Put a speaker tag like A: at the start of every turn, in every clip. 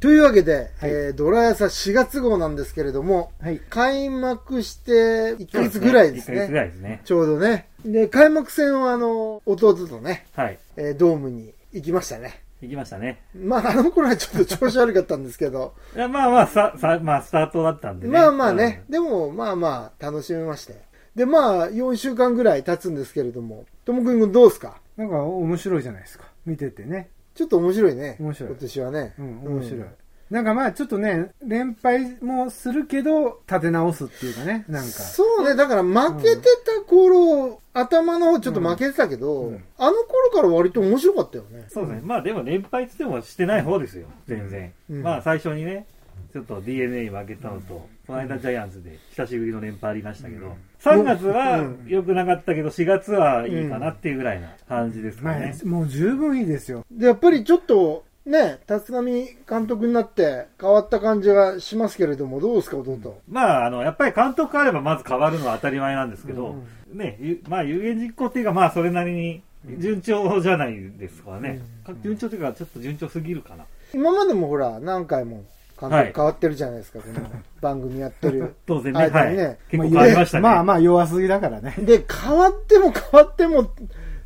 A: というわけで、
B: はい
A: えードラヤサ4月号なんですけれども、
B: はい。
A: 開幕して1ヶ月ぐらいです
C: 1ヶ月ぐら
A: ね。
C: いですね。
A: ちょうどね。で、開幕戦はあの、弟とね、
C: はい。
A: えードームに行きましたね。
C: 行きましたね。
A: まあ、あの頃はちょっと調子悪かったんですけど、
C: いや、まあまあ、さ、さ、まあ、スタートだったんでね。
A: まあまあね、でもまあまあ楽しめまして。で、まあ4週間ぐらい経つんですけれども、ともくんどうですか？
B: なんか面白いじゃないですか。見ててね。
A: ちょっと面白いね。
B: 面白い
A: 今年はね。
B: うん、面白い。なんかまあちょっとね、連敗もするけど、立て直すっていうかね、なんか。
A: そうね、だから負けてた頃、頭の方ちょっと負けてたけど、
B: うん
A: あの頃から割と面白かったよね。
C: そうですね。まあでも連敗つってもしてない方ですよ。全然。
A: うん
C: まあ最初にね、ちょっと DNA に負けたのと、この間ジャイアンツで久しぶりの連敗ありましたけど、3月は
A: うん
C: 良くなかったけど、4月はいいかなっていうぐらいな感じですか
B: ま
C: ね。
B: あ、もう十分いいですよ。
A: で、やっぱりちょっと、ね、立浪監督になって変わった感じがしますけれども、どうですか、弟？
C: まあ、あの、やっぱり監督あればまず変わるのは当たり前なんですけど、ね、ゆまあ有言実行っていうか、まあそれなりに順調じゃないですからね。順調というか、ちょっと順調すぎるかな。
A: 今までもほら、何回も監
C: はい
A: 督変わってるじゃないですか、この 番組やってる。
C: 当然ね、
A: ね。
C: 結構変わりましたね。
B: まあまあ弱すぎだからね。
A: で、変わっても変わっても、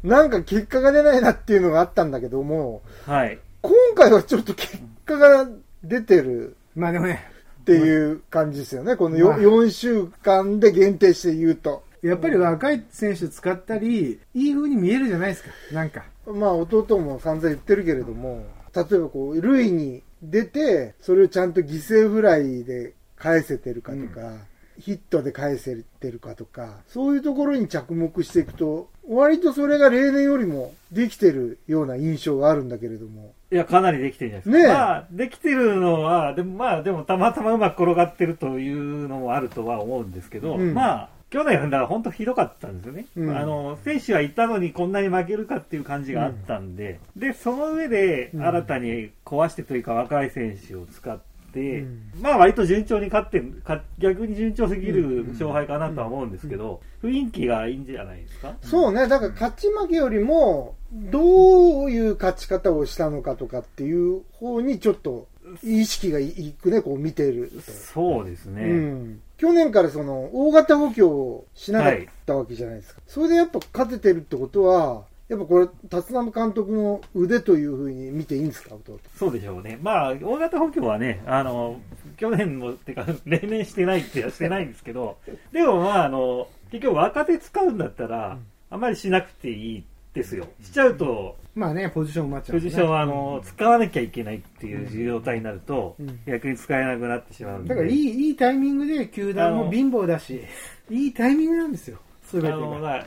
A: なんか結果が出ないなっていうのがあったんだけども、
C: はい。
A: 今回はちょっと結果が出てる
B: まあでもね、
A: っていう感じですよね。このよ
B: まあ
A: 4週間で限定して言うと。
B: やっぱり若い選手使ったり、いい風に見えるじゃないですか。なんか。
A: まあ弟も散々言ってるけれども、例えばこう、塁に出て、それをちゃんと犠牲フライで返せてるかとか、ヒットで返せてるかとか、そういうところに着目していくと、割とそれが例年よりもできてるような印象があるんだけれども。
C: いや、かなりできてるんじゃないですか。
A: ねえ
C: まあ、できてるのは、でもまあ、でもたまたまうまく転がってるというのもあるとは思うんですけど、
A: うん
C: まあ、去年だから本当ひどかったんですよね。
A: うん。
C: あの、選手はいたのにこんなに負けるかっていう感じがあったんで、で、その上で
A: うん。
C: 新たに壊してというか若い選手を使って、
A: うん。
C: まあ割と順調に勝ってか逆に順調すぎる勝敗かなとは思うんですけど、雰囲気がいいんじゃないですか？
A: そうね、だから勝ち負けよりも、どういう勝ち方をしたのかとかっていう方にちょっと意識がいくね、こう見てると。
C: そうですね。
A: うん、去年からその大型補強をしなかったわけじゃないですか、それでやっぱ勝ててるってことは、やっぱこれ、立浪監督の腕というふうに見ていいんですか、弟
C: そうでしょうね。まあ、大型補強はね、あの、去年も、てか、例年してないってはしてないんですけど、でもまあ、あの、結局若手使うんだったら、あまりしなくていいですよ。しちゃうと、
B: まあね、ポジション埋まっちゃう、
C: ポジションは、あの、使わなきゃいけないっていう状態になると
A: うん、
C: 逆に使えなくなってしまうんで。
B: だからいい、いいタイミングで球団も貧乏だし、いいタイミングなんですよ。すべてが。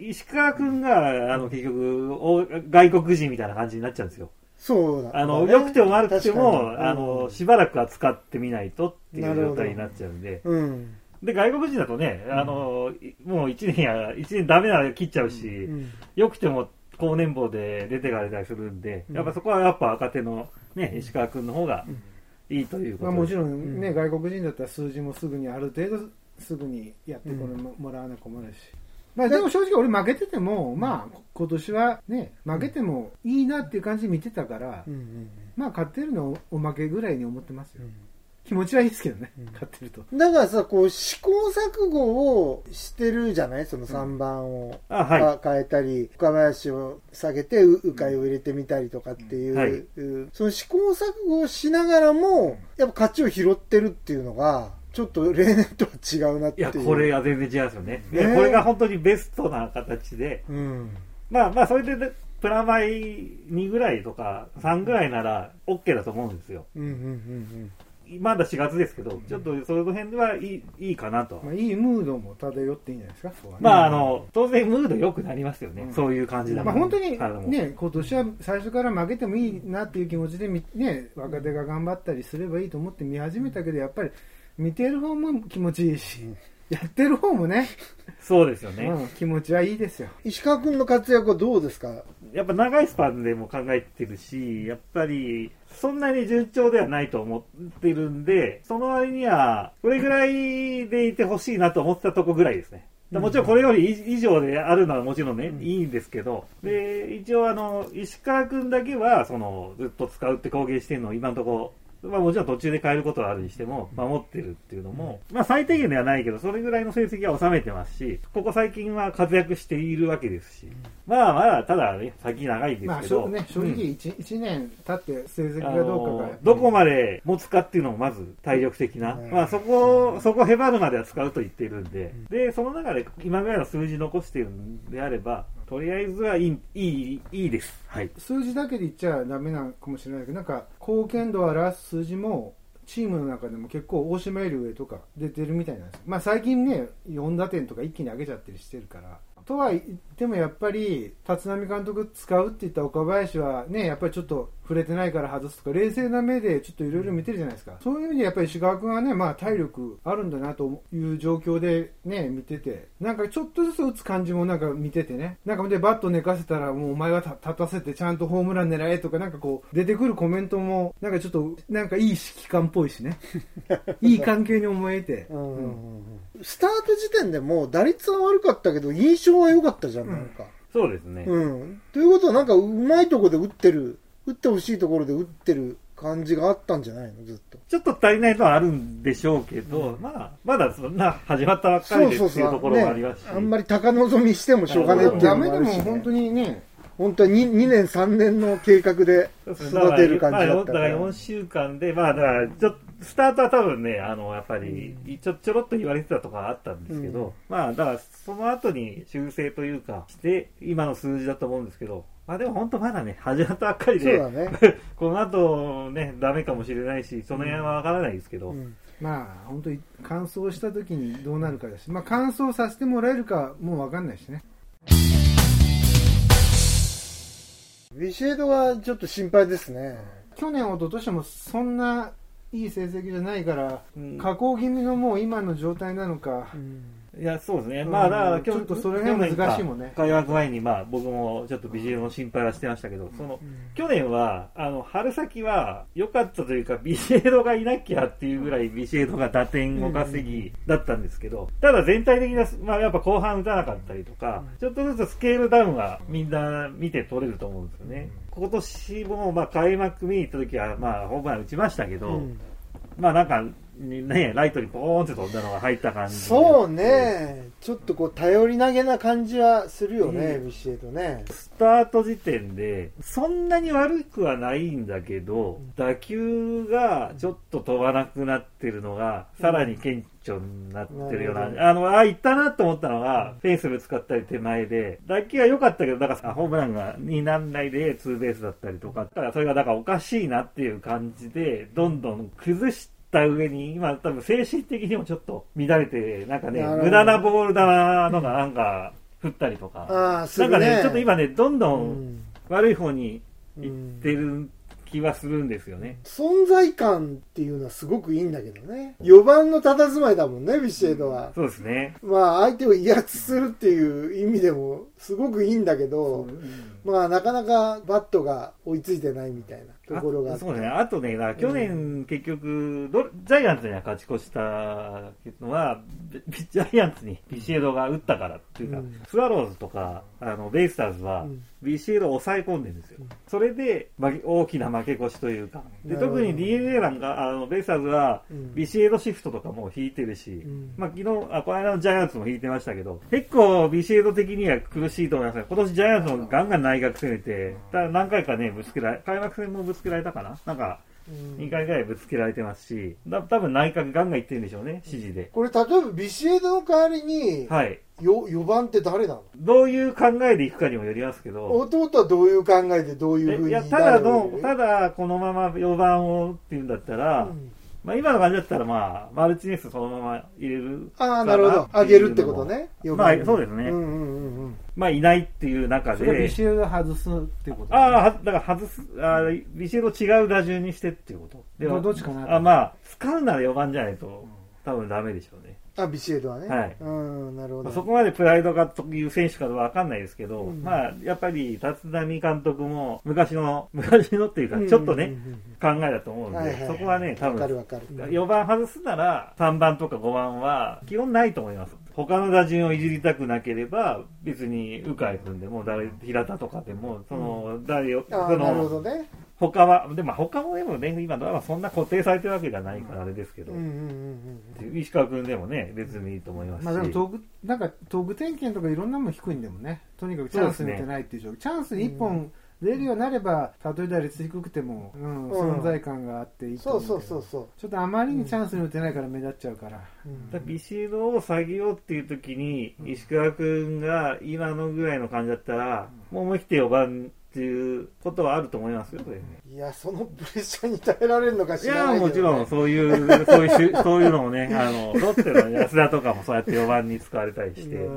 C: 石川君が、あの、結局、お外国人みたいな感じになっちゃうんですよ。
A: そうだね
C: あの、良くても悪くても、あの、しばらくは使ってみないとっていう状態になっちゃうんで。
A: うん。
C: で、外国人だとね、あの、いもう一年や、一年ダメなら切っちゃうし、
A: うん
C: 良くても高年俸で出てかれたりするんで、
A: うん。
C: やっぱそこはやっぱ若手のね、石川君の方がいいということ
B: まあ、もち
C: ん。
B: ろんね、外国人だったら数字もすぐにある程度すぐにやってこれももらわな困るし、まあ、でも正直俺負けてても、まあ今年はね負けてもいいなっていう感じで見てたから、まあ勝ってるのおまけぐらいに思ってますよ、
A: うん
B: 気持ちはいいですけどね、
A: うん
B: 勝ってると
A: だからさ、こう試行錯誤をしてるじゃない？その3番を、
C: あ、はい。
A: か変えたり、深林を下げて、う鵜飼を入れてみたりとかっていう、
C: はい
A: うんその試行錯誤をしながらも、やっぱ勝ちを拾ってるっていうのが、ちょっと例年とは違うなっていう。
C: いや、これが全然違うんですよね。
A: ね
C: これが本当にベストな形で、
A: うん。
C: まあまあ、それでね、プラマイ2ぐらいとか3ぐらいなら OK だと思うんですよ。
A: うんうんうん
C: まだ4月ですけど、ちょっとその辺ではいいいいかなと。
B: まあ、いいムードも漂っていいんじゃないですかそこはね。
C: まあ、あの、当然ムード良くなりますよね。
B: うん。
C: そういう感じだ
B: まあ、本当にね、今年は最初から負けてもいいなっていう気持ちでみ、ね、若手が頑張ったりすればいいと思って見始めたけど、やっぱり見てる方も気持ちいいし、やってる方もね、
C: そうですよね。
B: うん、気持ちはいいですよ。
A: 石川君の活躍はどうですか？
C: やっぱ長いスパンでも考えてるし、やっぱり、そんなに順調ではないと思ってるんで、その割には、これぐらいでいてほしいなと思ってたとこぐらいですね。もちろんこれより以上であるのはもちろんね、いいんですけど、で、一応あの、石川くんだけは、その、ずっと使うって公言してるのを今のところまあもちろん途中で変えることはあるにしても、守ってるっていうのも、まあ最低限ではないけど、それぐらいの成績は収めてますし、ここ最近は活躍しているわけですし、まあまだ、ただね、先長いですけど、
B: まあ、ね、正直
C: うん。
B: 1、一年経って成績
C: あ
B: がどうかが。
C: の、どこまで持つかっていうのもまず体力的な、
A: うん。
C: まあそこ、そこへばるまでは使うと言っているんで、で、その中で今ぐらいの数字残しているんであれば、とりあえずはいい、いい、いいです。はい。
B: 数字だけで言っちゃダメなのかもしれないけど、なんか、貢献度を表す数字も、チームの中でも結構大島より上とか出てるみたいなんです。まあ最近ね、4打点とか一気に上げちゃったりしてるから。とは言ってもやっぱり、立浪監督使うって言った岡林はね、やっぱりちょっと触れてないから外すとか、冷静な目でちょっといろいろ見てるじゃないですか。そういう意味でやっぱり石川君はね、まあ体力あるんだなという状況でね、見てて、なんかちょっとずつ打つ感じもなんか見ててね、なんかでバット寝かせたらもうお前は立たせてちゃんとホームラン狙えとか、なんかこう出てくるコメントも、なんかちょっと、なんかいい指揮官っぽいしね。いい関係に思えて。
A: うんうんうんうんスタート時点でもう打率は悪かったけど、印象は良かったじゃん、なんか。
C: そうですね。
A: うん。ということは、なんか、うまいとこで打ってる、打ってほしいところで打ってる感じがあったんじゃないの、ずっと。
C: ちょっと足りないのはあるんでしょうけど、まあ、まだそんな始まったばっかりでっていうところもありますし。
A: ね、あんまり高望みしてもしょうがないっていう
B: ダメ
A: のもあるし、ね、
B: でも本当にね、
A: 本当に 2, 2年、3年の計画で育てる感じだった
C: まあ、だから4週間で、まあ、だから、ちょっと、スタートは多分ね、あの、やっぱり、ちょ、ちょろっと言われてたとかあったんですけど、
A: うん。
C: まあ、だから、その後に修正というか、して、今の数字だと思うんですけど、まあでも本当まだね、始まったばっかりで、
A: そうだね。
C: この後ね、ダメかもしれないし、その辺はわからないですけど、
A: うん
B: まあ本当に乾燥した時にどうなるかだし、まあ乾燥させてもらえるかもうわかんないしね。
A: ビシエドはちょっと心配ですね。
B: 去年、一昨年もそんないい成績じゃないから、
C: うん
B: 下降気味のもう今の状態なのか、
C: いや、そうですね。
B: うん。
C: まあ、だから、
B: ちょっとそれが難しいもんね。
C: 開幕前に、まあ、僕もちょっとビジエドの心配はしてましたけど、その、去年は、あの、春先は良かったというか、ビシエドがいなきゃっていうぐらいビシエドが打点を稼ぎだったんですけど、ただ全体的な、まあ、やっぱ後半打たなかったりとか、ちょっとずつスケールダウンはみんな見て取れると思うんですよね。今年も、まあ、開幕見に行った時は、まあ、ホームラン打ちましたけど、
A: うん。
C: まあ、なんか、ね、ライトにポーンって飛んだのが入った感じ。
A: そうね。ちょっとこう、頼り投げな感じはするよね、
C: うん。
A: ビシエドね。
C: スタート時点で、そんなに悪くはないんだけど、打球がちょっと飛ばなくなってるのが、さらに顕著になってるような、
A: なるほど。
C: あの、あ、行ったなと思ったのが、フェンスぶつかったり手前で、打球は良かったけど、だからホームランがになんないでツーベースだったりとか、だからそれがだからおかしいなっていう感じで、どんどん崩した上に、今多分精神的にもちょっと乱れて、なんかね無駄なボールだなのがなんか、振ったりとか。
A: ああ、する
C: なんかね、
A: ね。
C: ちょっと今ね、どんど
A: うんん
C: 悪い方に行ってる気はするんですよね。
A: 存在感っていうのはすごくいいんだけどね。4番の佇まいだもんね、ビシエドは。
C: そうですね。
A: まあ、相手を威圧するっていう意味でもすごくいいんだけど、まあ、なかなかバットが追いついてないみたいなところがあって。
C: あそうね。あとね、去年結局、どジャイアンツには勝ち越したのは、ビジャイアンツにビシエドが打ったからっていうか、
A: うん。
C: スワローズとか、あの、ベイスターズは
A: うん、
C: ビシエドを抑え込んでるんですよ。それで、大きな負け越しというか。で、特に DNA なんか、あの、ベイスターズは
A: うん、
C: ビシエドシフトとかも引いてるし、
A: ん。
C: まあ昨日、あ、この間のジャイアンツも引いてましたけど、結構ビシエド的には苦しいと思いますね。今年ジャイアンツもガンガン内角攻めて、ただ何回かね、ぶつけられ、開幕戦もぶつけられたかな？なんか、
A: うん
C: 2回ぐらいぶつけられてますし、だ多分内角ガンガンいってるんでしょうね、指示で。
A: これ、例えばビシエドの代わりに、
C: はい。
A: よ4番って誰なの？
C: どういう考えでいくかにもよりますけど、
A: 弟はどういう考えでどういうふうに
C: えいや、ただのただこのまま4番をっていうんだったら、
A: うん
C: まあ今の感じだったらまあ、マルチネスそのまま入れるか
A: ああ、なるほど。
C: っていうのも
A: 上げるってことね。4
C: まあそうですね
A: うんうんうんうん。
C: まあいないっていう中で
B: それはビ、シエド外すっていうこと
C: ああ、はだから外す、あービシエド違う打順にしてっていうこと。で
B: どどっちかな
C: あまあ、使うなら4番じゃないと、多分ダメでしょうね。
A: あ、ビシエドはね。
C: はい
A: うん、なるほど。
C: まあそこまでプライドがという選手かわかんないですけど、
A: うん
C: まあ、やっぱり、立浪監督も、昔の、昔のっていうか、ちょっとね、考えだと思うんで、
A: はいはい
C: そこはね、多
A: わかる
C: 分、
A: わかる。
C: 4番外すなら、3番とか5番は、基本ないと思います。他の打順をいじりたくなければ、別に、鵜飼君でも、誰、平田とかでも、その、誰を、そ
A: ああ、なるほ
C: の、
A: どね。
C: 他は、でも他もでもね、今ドラマそんな固定されてるわけじゃないからあれですけど。石川君でもね、別にいいと思いますし。
B: まあでもトーク、なんかトーク点検とかいろんなもん低いんでもね、とにかくチャンスに打てないっていう状況、チャンスに1本出るようになれば、たとえ打率低くても、うん、
A: うん。
B: 存在感があっていいと
A: そう
B: 思うけど
A: そうそうそ
B: ちょっとあまりにチャンスに打てないから。目立っちゃうから。
A: う。うん。
C: だビシエドを下げようっていう時に、石川君が今のぐらいの感じだったら、もう思い切って4番っていうことはあると思いますよ。
A: いや、そのプレッシャーに耐えられるのか
C: い
A: 知ら
C: や、
A: ないけど、ね。
C: もちろん、そういう、そういうそういうのもね、あの、ロッテの安田とかもそうやって4番に使われたりして
A: なる、ほ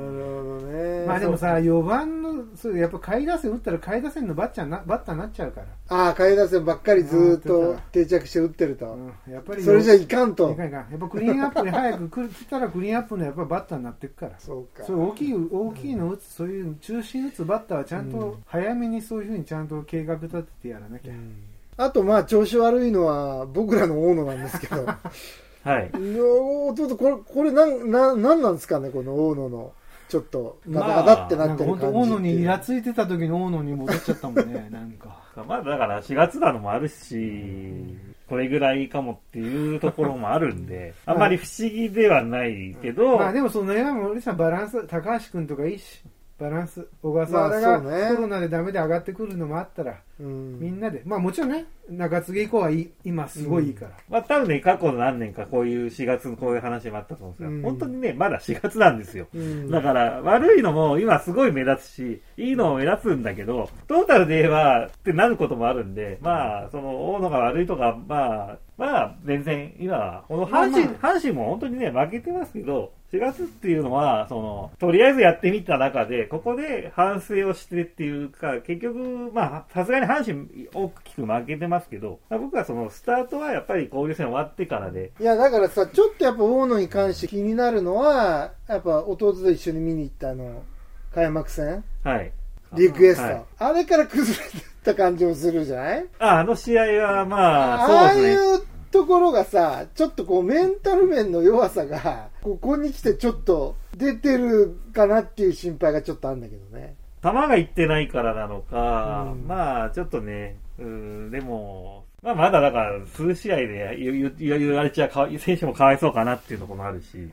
A: どね。
B: まあでもさ、4番の、そうやっぱ下位打線打ったら下位打線のバッチャーなバッターになっちゃうから。
A: ああ、下位打線ばっかりずーっと定着して打ってると。
B: うん、やっぱり
A: それじゃいかんと
B: いか。んいかんやっぱクリーンアップに早く来たらクリーンアップのやっぱバッターになっていくから。
A: そうか。
B: そう大きい大きいの打つ、そういう中心打つバッターはちゃん
A: うん
B: と早めにそういうふうにちゃんと計画立ててやらなきゃ。
A: うんあと、まあ、調子悪いのは僕らの大野なんですけど。
C: はい。
A: ーちょっとこれ、これなん、なん、なんなんですかね、この大野の、ちょっと、ガ
C: まあ
A: タガタって
B: な
A: ってる
B: か本当、
A: 感じっていう。
B: 大野にイラついてた時の大野に戻っちゃったもんね、なんか。
C: まあだから4月なのもあるし、これぐらいかもっていうところもあるんで、あんまり不思議ではないけど、
B: まあでもその山森さんバランス、高橋君とかいいし、バランス、小笠原
A: まあそうね
B: がコロナでダメで上がってくるのもあったら、
A: うん
B: みんなで、まあもちろんね、中継ぎ以降はいい今すごいいいから。
C: まあ多分ね、過去の何年かこういう4月のこういう話もあったと思うんですが、
A: うん。
C: 本当にね、まだ4月なんですよ。
A: うん。
C: だから、悪いのも今すごい目立つし、いいのも目立つんだけど、トータルで言えばってなることもあるんで、まあ、その、大野が悪いとか、まあ、まあ、全然、今は、この阪神、
B: ま
C: 阪神も本当にね、負けてますけど、4月っていうのは、その、とりあえずやってみた中で、ここで反省をしてっていうか、結局、まあ、さすがに阪神大きく負けてますけど、まあ僕はその、スタートはやっぱり交流戦終わってからで、
A: いや、だからさ、ちょっとやっぱ大野に関して気になるのは、やっぱ弟と一緒に見に行ったあの、開幕戦
C: はい。
A: リクエスト。
C: はい
A: あれから崩れた感じもするじゃない？
C: あ、あの試合は、まあ、
A: ああ
C: そうですね。
A: いうところがさ、ちょっとこうメンタル面の弱さが、ここに来てちょっと出てるかなっていう心配がちょっとあるんだけどね。
C: 球がいってないからなのか、
A: うん
C: まあ、ちょっとね、うん、でも、まあ、まだだから、数試合で言われちゃかわい、選手もかわいそうかなっていうところもあるし、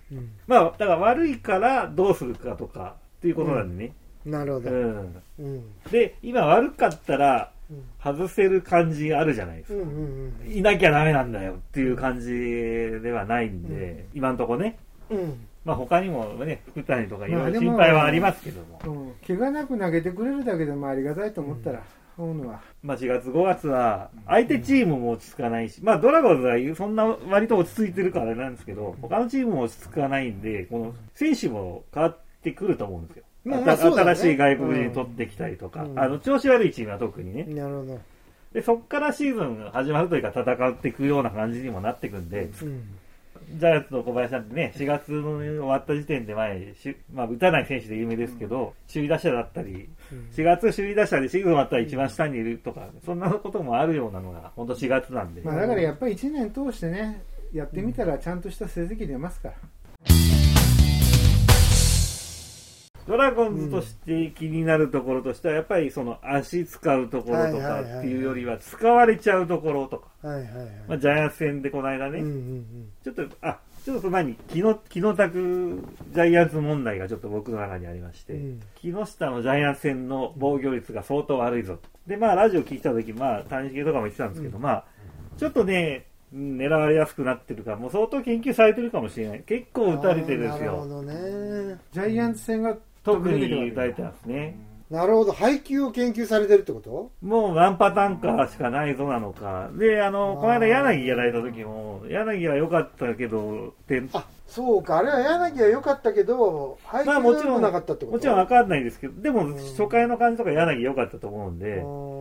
C: まあ、だから悪いからどうするかとか、っていうことなんでね。
A: なるほど。
C: うん。
A: うん。
C: で、今悪かったら
A: うん、
C: 外せる感じあるじゃないですか。
A: うんうん
C: いなきゃダメなんだよっていう感じではないんで、今んとこね。
A: うん。うん。
C: まあ他にもね、福谷とかいろいろ心配はありますけども。
B: うん、怪我なく投げてくれるだけでもありがたいと思ったら、大野は。
C: まあ4月5月は、相手チームも落ち着かないし、まあドラゴンズはそんな割と落ち着いてるからあれなんですけど、他のチームも落ち着かないんで、この選手も変わってくると思うんですよ。
A: まあまあそうだね
C: 新しい外国人取ってきたりとか、
A: うん
C: あの、調子悪いチームは特にね。
A: なるほど。
C: で、そっからシーズンが始まるというか戦っていくような感じにもなっていくんで、
A: うん。
C: ジャイアンツの小林さんってね、4月の終わった時点で前、しまあ打たない選手で有名ですけど、首位打者だったり、
A: うん
C: 4月首位打者でシーズン終わったら一番下にいるとか、そんなこともあるようなのが、本当4月なんで。
B: まあだからやっぱり1年通してね、やってみたらちゃんとした成績出ますから。
C: ドラゴンズとして気になるところとしては、やっぱりその足使うところと
A: はい
C: かっていうよりは、使われちゃうところとか。まあ、ジャイアンツ戦でこの間ね、
A: うんうん
C: ちょっと、あ、ちょっと前に、木の、木の拓ジャイアンツ問題がちょっと僕の中にありまして、
A: うん
C: 木下のジャイアンツ戦の防御率が相当悪いぞと。で、まあ、ラジオ聞いた時、まあ、谷繁とかも言ってたんですけど、まあ、ちょっとね、うん狙われやすくなってるから、もう相当研究されてるかもしれない。結構打たれてるんですよ。
A: なるほどね。
B: ジャイアンツ戦が
C: 特に打たれてますね。
A: なるほど。配球を研究されてるってこと？
C: もう何パターンかしかないぞなのか。で、あの、この間柳やられた時も、柳は良かったけど、点
A: あ、そうか。あれは柳は良かったけど、配球
C: まあもちろん、
A: が良くなかったってこと？
C: もちろんわかんないですけど、でも
A: うん
C: 初回の感じとか柳良かったと思うんで、
A: うん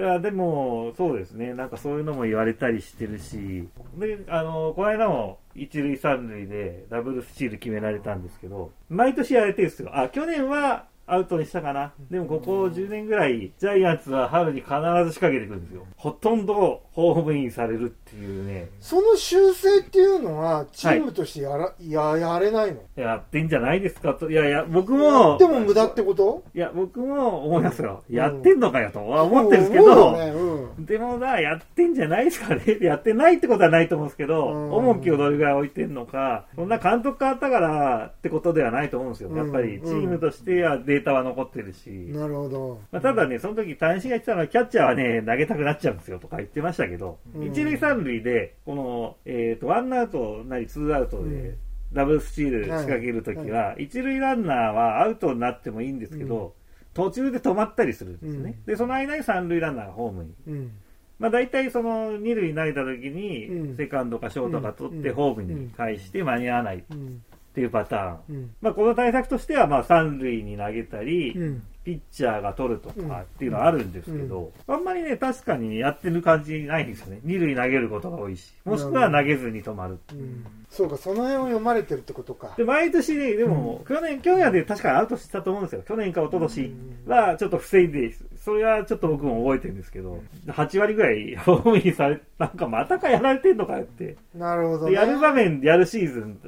C: いや、でも、そうですね、なんかそういうのも言われたりしてるし、で、あの、この間も一塁三塁でダブルスチール決められたんですけど、毎年やれてるんですよ。あ、去年はアウトにしたかな。でもここ10年ぐらい、ジャイアンツは春に必ず仕掛けてくるんですよ。ほとんどホームインされるっていうね。
A: その修正っていうのは、チームとしてやら、い、や、やれないの？
C: やってんじゃないですかと。いやいや、僕も、
A: でも無駄ってこと？
C: いや、僕も思いますよ。やってんのかよとは思ってるんですけ
A: 思
C: ど、
A: ねうん
C: でもな、やってんじゃないですかね。やってないってことはないと思うんですけど、
A: うん
C: 重きをどれぐらい置いてんのか、そんな監督変わったからってことではないと思うんですよ。やっぱりチームとしてはデータは残ってるし。
A: なるほど。
C: まあ、ただね、その時、単身が言ってたのは、キャッチャーはね、投げたくなっちゃうんですよとか言ってましたけど、
A: うん。
C: 一塁三塁で、この、えっ、と、ワンアウトなりツーアウトで
A: うん、
C: ダブルスチール仕掛けるときは、一塁ランナーはアウトになってもいいんですけど、途中で止まったりするんですね。で、その間に三塁ランナーがホームに。
A: うん。
C: まあ、大体その二塁に投げた時に、
A: うん。
C: セカンドかショートか取って
A: うん。
C: ホームに返して間に合わないっ
A: うん。
C: ていうパターン。
A: うん。
C: まあ、この対策としては、まあ、三塁に投げたり、
A: うん。
C: ピッチャーが取るとかっていうのはあるんですけど、あんまりね、確かにやってる感じないんですよね。二塁投げることが多いし、もしくは投げずに止まる。
A: うん。そうか、その辺を読まれてるってことか。
C: で、毎年ね、でも、去年、去年で確かにアウトしたと思うんですよ。去年か一昨年はちょっと防いで、それはちょっと僕も覚えてるんですけど、8割ぐらいホームインされ、なんかまたかやられてんのかよって。
A: なるほど、ね。
C: でやる場面、やるシーズン、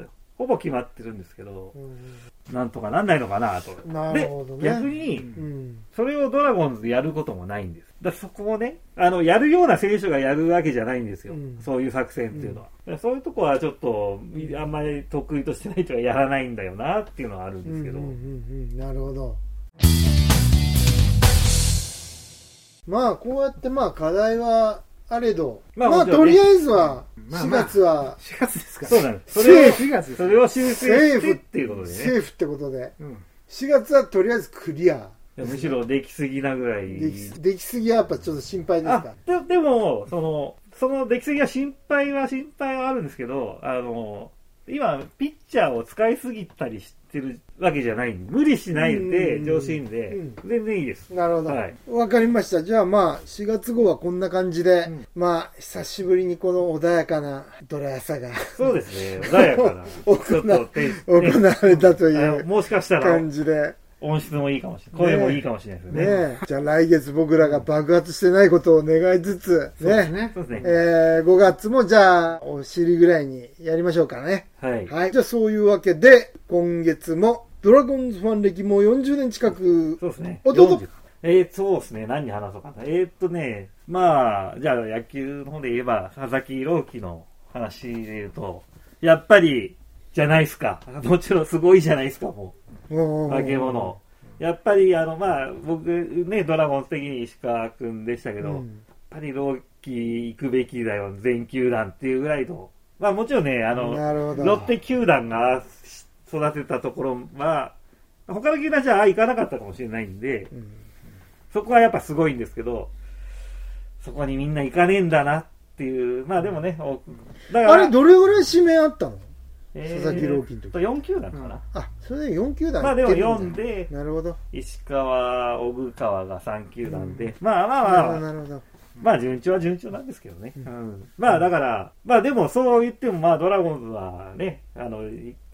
C: ほぼ決まってるんですけど
A: う、ん
C: なんとかなんないのかなと。
A: なるほどね
C: で、逆に、
A: うん。
C: それをドラゴンズでやることもないんです。だそこをね、あの、やるような選手がやるわけじゃないんですよ。
A: うん
C: そういう作戦っていうのは。だからそういうとこはちょっと、あんまり得意としてない人はやらないんだよなっていうのはあるんですけど。
A: うんうんうんうん、なるほど。まあ、こうやってまあ、課題はあれど、まあ、
C: まあ
A: とりあえずは、4
B: まあまあ
A: 月は、
B: 4月ですから。
C: そうなんです。それを、
B: 4月
C: それを修正してっていうことでね。
A: セーフってことで、
B: うん。
A: 4月はとりあえずクリア。
C: むしろできすぎなぐらい。
A: できすぎはやっぱちょっと心配です
C: あ
A: か。
C: ででも、その、その出来すぎは心配は心配はあるんですけど、あの、今、ピッチャーを使いすぎたりしてるわけじゃない無理しないで、
A: うん
C: 上心で
A: うん、
C: 全然いいです。
A: なるほど。わ、
C: はい
A: かりました。じゃあまあ、4月号はこんな感じで、
B: うん
A: まあ、久しぶりにこの穏やかなドラヤサが
C: そうですね、穏やかな。
A: 行われたという
C: もしかしたら
A: 感じで。
C: 音質もいいかもしれない。声もいいかもしれないです
A: ね
C: よね。
A: えじゃあ来月僕らが爆発してないことを願いつつ、ね。
B: そうですね。
C: そうですね。
A: えー、5月もじゃあ、お尻ぐらいにやりましょうかね。
C: はい。
A: はい。じゃあそういうわけで、今月も、ドラゴンズファン歴も40年近く、
C: そうですね。
A: おどうぞ
C: 40えー、そうですね。何話そうかな。えー、っとね、まあ、じゃあ野球の方で言えば、佐々木朗希の話で言うと、やっぱり、じゃないですか。もちろんすごいじゃないですか、もう。化け物。やっぱり、あの、まあ、僕ね、ドラゴンズ的に石川くんでしたけど、やっ
A: うん
C: ぱり朗希行くべきだよ、全球団っていうぐらいの。まあもちろんね、あの。ロッテ球団が育てたところは、他の球団じゃあ行かなかったかもしれないんで、
A: うん
C: そこはやっぱすごいんですけど、そこにみんな行かねえんだなっていう、まあでもね、おだ
A: あれ、どれぐらい指名あったの？
C: え
A: 佐々木朗希の時。
C: と4球団かな。
A: あ、それで4球団
C: まあでも
A: 行ってるんだ。
C: 4で、
A: なるほど。
C: 石川、小川が3球団で、まあまあまあ、
A: なるほど。
C: まあ順調は順調なんですけどね。
A: う
C: うん。んまあだから、まあでもそう言ってもまあドラゴンズはね、あの、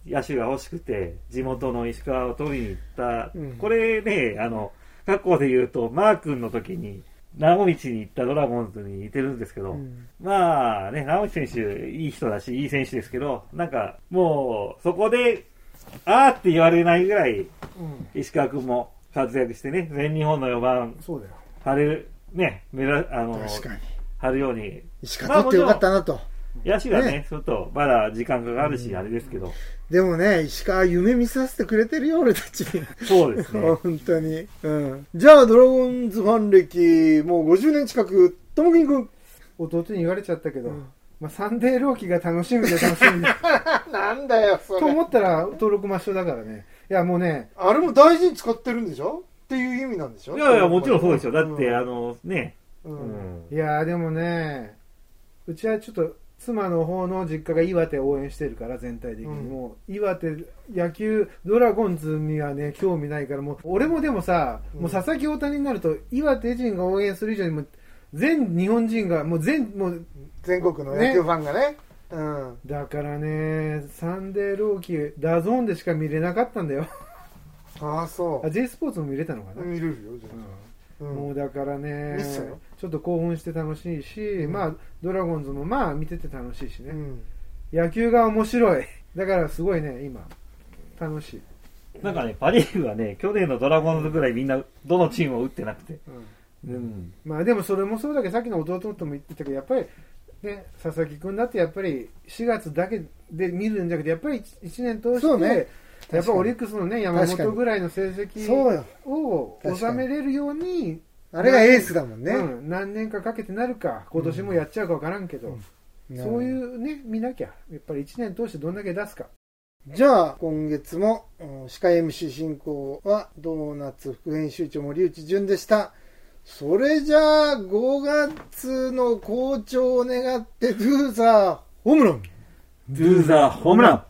C: 野手が欲しくて、地元の石川を取りに行った、
A: うん。
C: これね、あの、過去で言うと、マー君の時に、長道に行ったドラゴンズに似てるんですけど、
A: うん
C: まあね、長道選手、いい人だし、いい選手ですけど、なんか、もう、そこで、あーって言われないぐらい、
B: うん。
C: 石川君も活躍してね、全日本の4番、
B: そうだよ。
C: 張る、ね、目指、あの。張るように、
A: 石川取ってよかったなと。
C: 野手がね、
A: ね
C: ちょっとまだ時間かかるし、あれですけど、
A: でもね、石川夢見させてくれてるよ、俺たちに。
C: そうですね。
A: 本当に。うん。じゃあ、ドラゴンズファン歴、もう50年近く、ともきんくん。
B: 弟に言われちゃったけど、
A: うん
B: まあ、サンデーローキが楽しみで楽しみで。
A: なんだよ、そ
B: と思ったら登録抹消だからね。いや、もうね、
A: あれも大事に使ってるんでしょ？っていう意味なんでしょ？
C: いやいや、もちろんそうですよ。だって、
A: うん
C: あの、ね、
A: う。
C: うんん。
B: いやーでもね、うちはちょっと妻の方の実家が岩手を応援してるから全体的に、
A: うん。
B: もう岩手野球ドラゴンズにはね興味ないからもう俺もでもさ、
A: うん。
B: もう佐々木大谷になると岩手人が応援する以上にも全日本人がもう全もう
A: 全国の野球ファンがね。うん。
B: だからねサンデー朗希ダゾーンでしか見れなかったんだよ。
A: ああ、そ
B: あ J スポーツも見れたのかな、
A: う。見れるよ、
B: うん
A: うん
B: もうだからねちょっと興奮して楽しいし、
A: ん。
B: まあドラゴンズもまあ見てて楽しいしね、
A: うん。
B: 野球が面白い。だからすごいね今。楽しい、
C: なんかね、パ・リーグはね、去年のドラゴンズぐらいみんな、どのチームも打ってなくて。
B: うん。
C: うん。
B: まあでもそれもそうだけどさっきの弟とも言ってたけどやっぱりね佐々木君だってやっぱり4月だけで見るんじゃなくてやっぱり 1, 年通して、
A: そうね
B: やっぱオリックスのね山本ぐらいの成績。を収めれるように
A: あれがエースだもんね。
B: うん、何年かかけてなるか今年もやっちゃうか分からんけど、そう
A: う。
B: いうね見なきゃやっぱり1年通してどんだけ出すか
A: じゃあ、今月も、うん司会 MC 進行は、ドーナツ副編集長森内淳でした。それじゃあ、5月の好調を願って、ドゥーザー、ホームラン
C: ドゥーザーホームラン